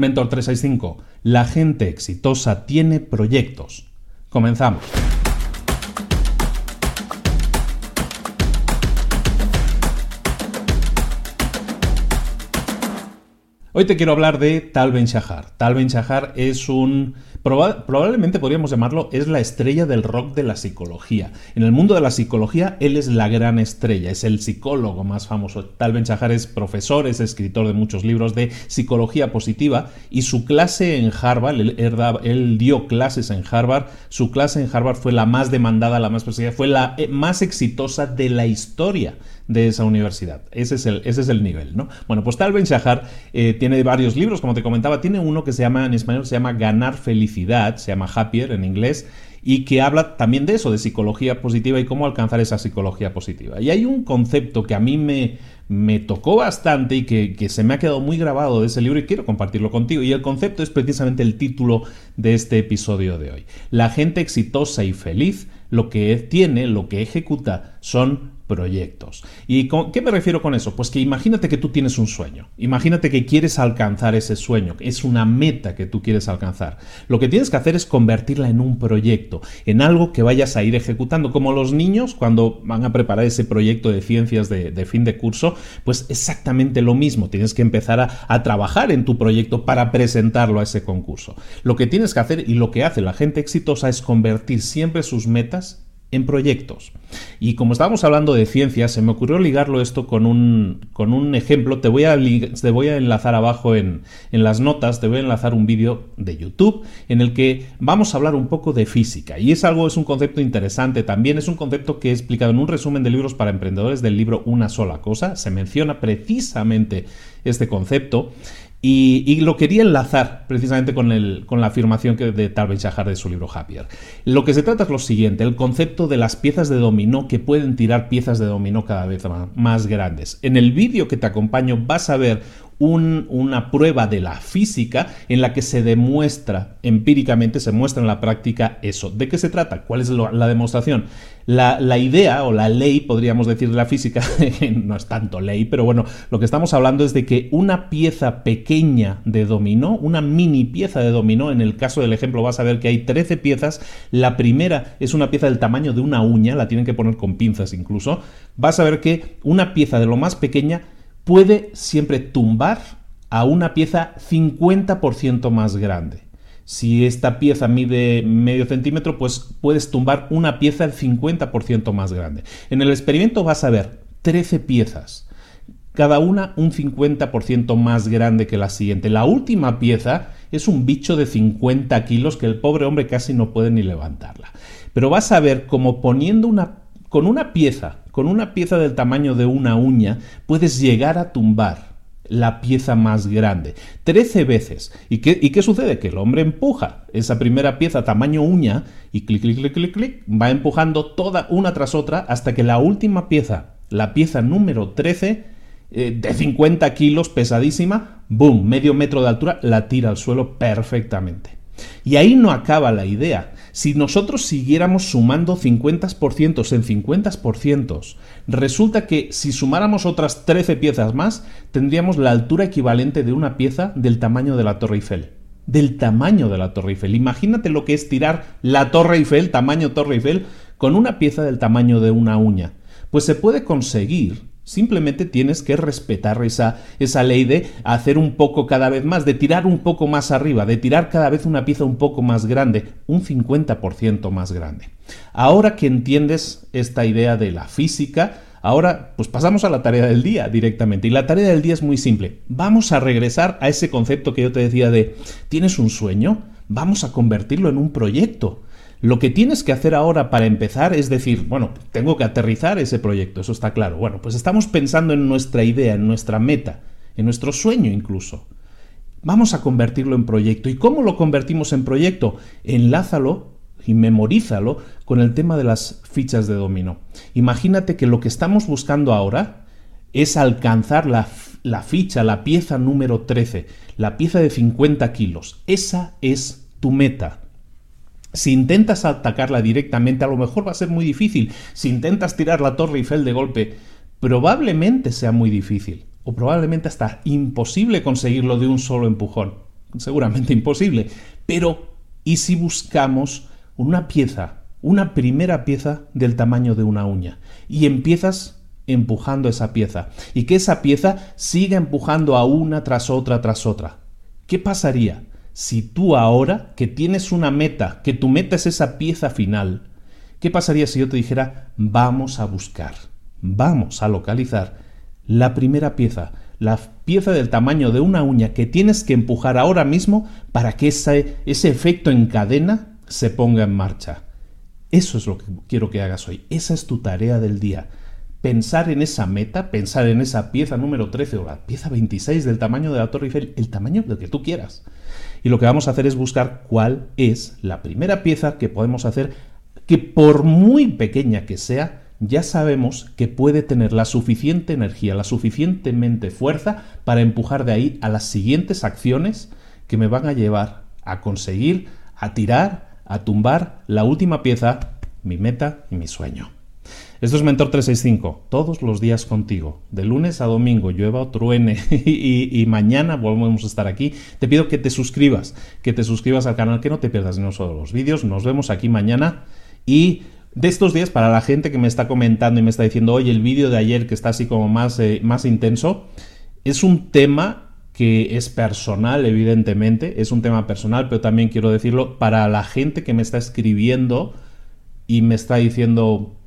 Mentor 365. La gente exitosa tiene proyectos. Comenzamos. Hoy te quiero hablar de Tal Ben Shahar. Tal Ben Shahar es un probablemente podríamos llamarlo, es la estrella del rock de la psicología. En el mundo de la psicología, él es la gran estrella, es el psicólogo más famoso. Tal Ben Shahar es profesor, es escritor de muchos libros de psicología positiva y su clase en Harvard, él, él dio clases en Harvard, su clase en Harvard fue la más demandada, la más perseguida, fue la eh, más exitosa de la historia de esa universidad. Ese es el, ese es el nivel, ¿no? Bueno, pues Tal Ben Shahar eh, tiene varios libros, como te comentaba, tiene uno que se llama, en español se llama Ganar Felicidad, se llama Happier en inglés, y que habla también de eso, de psicología positiva y cómo alcanzar esa psicología positiva. Y hay un concepto que a mí me, me tocó bastante y que, que, se me ha quedado muy grabado de ese libro y quiero compartirlo contigo. Y el concepto es precisamente el título de este episodio de hoy. La gente exitosa y feliz lo que tiene, lo que ejecuta son proyectos. ¿Y con, qué me refiero con eso? Pues que imagínate que tú tienes un sueño, imagínate que quieres alcanzar ese sueño, es una meta que tú quieres alcanzar. Lo que tienes que hacer es convertirla en un proyecto, en algo que vayas a ir ejecutando, como los niños cuando van a preparar ese proyecto de ciencias de, fin de curso, pues exactamente lo mismo, tienes que empezar a, a trabajar en tu proyecto para presentarlo a ese concurso. Lo que tienes que hacer y lo que hace la gente exitosa es convertir siempre sus metas en proyectos. Y como estábamos hablando de ciencia, se me ocurrió ligarlo esto con un, con un ejemplo. Te voy, a, te voy a enlazar abajo en, en, las notas, te voy a enlazar un vídeo de YouTube en el que vamos a hablar un poco de física. Y es algo, es un concepto interesante también, es un concepto que he explicado en un resumen de libros para emprendedores del libro Una sola cosa. Se menciona precisamente este concepto. Y, lo quería enlazar precisamente con, el, con la afirmación que de Tal Shahar de su libro Happier. Lo que se trata es lo siguiente, el concepto de las piezas de dominó que pueden tirar piezas de dominó cada vez más grandes. En el vídeo que te acompaño vas a ver una prueba de la física en la que se demuestra empíricamente, se muestra en la práctica eso. ¿De qué se trata? ¿Cuál es la demostración? La, idea o la ley, podríamos decir, de la física, no es tanto ley, pero bueno, lo que estamos hablando es de que una pieza pequeña de dominó, una mini pieza de dominó, en el caso del ejemplo vas a ver que hay 13 piezas, la primera es una pieza del tamaño de una uña, la tienen que poner con pinzas incluso, vas a ver que una pieza de lo más pequeña puede siempre tumbar a una pieza 50% más grande. Si esta pieza mide medio centímetro, pues puedes tumbar una pieza el 50% más grande. En el experimento vas a ver 13 piezas, cada una un 50% más grande que la siguiente. La última pieza es un bicho de 50 kilos que el pobre hombre casi no puede ni levantarla. Pero vas a ver cómo poniendo una con una pieza, con una pieza del tamaño de una uña, puedes llegar a tumbar la pieza más grande. Trece veces. ¿Y qué, ¿Y qué, sucede? Que el hombre empuja esa primera pieza tamaño uña y clic, clic, clic, clic, clic, va empujando toda una tras otra hasta que la última pieza, la pieza número 13, eh, de 50 kilos, pesadísima, boom, medio metro de altura, la tira al suelo perfectamente. Y ahí no acaba la idea. Si nosotros siguiéramos sumando 50% en 50%, resulta que si sumáramos otras 13 piezas más, tendríamos la altura equivalente de una pieza del tamaño de la Torre Eiffel. Del tamaño de la Torre Eiffel. Imagínate lo que es tirar la Torre Eiffel, tamaño Torre Eiffel, con una pieza del tamaño de una uña. Pues se puede conseguir Simplemente tienes que respetar esa, esa ley de hacer un poco cada vez más, de tirar un poco más arriba, de tirar cada vez una pieza un poco más grande, un 50% más grande. Ahora que entiendes esta idea de la física, Ahora, pues pasamos a la tarea del día directamente. Y la tarea del día es muy simple. Vamos a regresar a ese concepto que yo te decía de, ¿tienes un sueño? Vamos a convertirlo en un proyecto. Lo que tienes que hacer ahora para empezar es decir, bueno, tengo que aterrizar ese proyecto, eso está claro. Bueno, pues estamos pensando en nuestra idea, en nuestra meta, en nuestro sueño incluso. Vamos a convertirlo en proyecto. ¿Y cómo lo convertimos en proyecto? Enlázalo y memorízalo con el tema de las fichas de dominó. Imagínate que lo que estamos buscando ahora es alcanzar la, la ficha, la pieza número 13, la pieza de 50 kilos. Esa es tu meta. Si intentas atacarla directamente, a lo mejor va a ser muy difícil. Si intentas tirar la Torre Eiffel de golpe, probablemente sea muy difícil. O probablemente hasta imposible conseguirlo de un solo empujón. seguramente imposible. Pero, ¿y si buscamos una pieza, una primera pieza del tamaño de una uña? Y empiezas empujando esa pieza. Y que esa pieza siga empujando a una tras otra tras otra. ¿Qué pasaría si tú ahora, que tienes una meta, que tu meta es esa pieza final, ¿qué pasaría si yo te dijera, vamos a buscar, vamos a localizar la primera pieza, la pieza del tamaño de una uña que tienes que empujar ahora mismo para que ese, ese efecto en cadena se ponga en marcha? Eso es lo que quiero que hagas hoy. Esa es tu tarea del día pensar en esa meta, pensar en esa pieza número 13 o la pieza 26 del tamaño de la Torre Eiffel, el tamaño del que tú quieras. Y lo que vamos a hacer es buscar cuál es la primera pieza que podemos hacer que por muy pequeña que sea, ya sabemos que puede tener la suficiente energía, la suficientemente fuerza para empujar de ahí a las siguientes acciones que me van a llevar a conseguir, a tirar, a tumbar la última pieza, mi meta y mi sueño. Esto es Mentor 365, todos los días contigo, de lunes a domingo, llueva o truene y, mañana volvemos a estar aquí. Te pido que te suscribas, que te suscribas al canal, que no te pierdas ni uno los vídeos. Nos vemos aquí mañana y de estos días, para la gente que me está comentando y me está diciendo, oye, el vídeo de ayer que está así como más, eh, más intenso, es un tema que es personal, evidentemente, es un tema personal, pero también quiero decirlo para la gente que me está escribiendo y me está diciendo,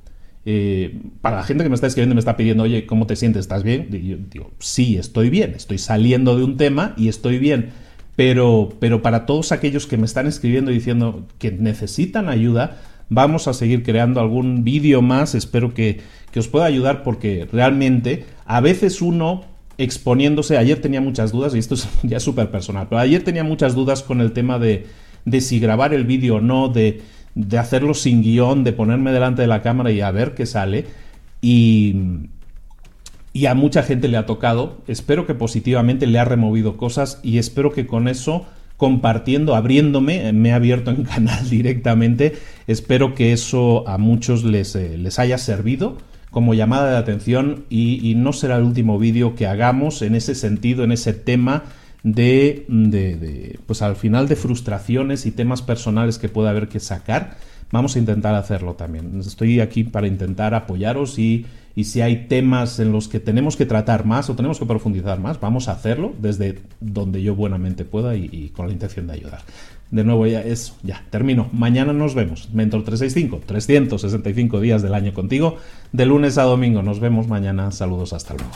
eh, para la gente que me está escribiendo y me está pidiendo, oye, ¿cómo te sientes? ¿Estás bien? Y yo digo, sí, estoy bien, estoy saliendo de un tema y estoy bien. Pero, pero para todos aquellos que me están escribiendo y diciendo que necesitan ayuda, vamos a seguir creando algún vídeo más. Espero que, que os pueda ayudar porque realmente a veces uno exponiéndose, ayer tenía muchas dudas y esto es ya súper personal, pero ayer tenía muchas dudas con el tema de, de si grabar el vídeo o no, de de hacerlo sin guion, de ponerme delante de la cámara y a ver qué sale. Y, y a mucha gente le ha tocado. Espero que positivamente le ha removido cosas y espero que con eso compartiendo, abriéndome, me he abierto en canal directamente. Espero que eso a muchos les, eh, les haya servido como llamada de atención y, y no será el último vídeo que hagamos en ese sentido, en ese tema de, de, pues al final de frustraciones y temas personales que pueda haber que sacar, vamos a intentar hacerlo también. Estoy aquí para intentar apoyaros y, y, si hay temas en los que tenemos que tratar más o tenemos que profundizar más, vamos a hacerlo desde donde yo buenamente pueda y, y con la intención de ayudar. De nuevo, ya eso, ya, termino. Mañana nos vemos. Mentor 365, 365 días del año contigo, de lunes a domingo. Nos vemos mañana. Saludos, hasta luego.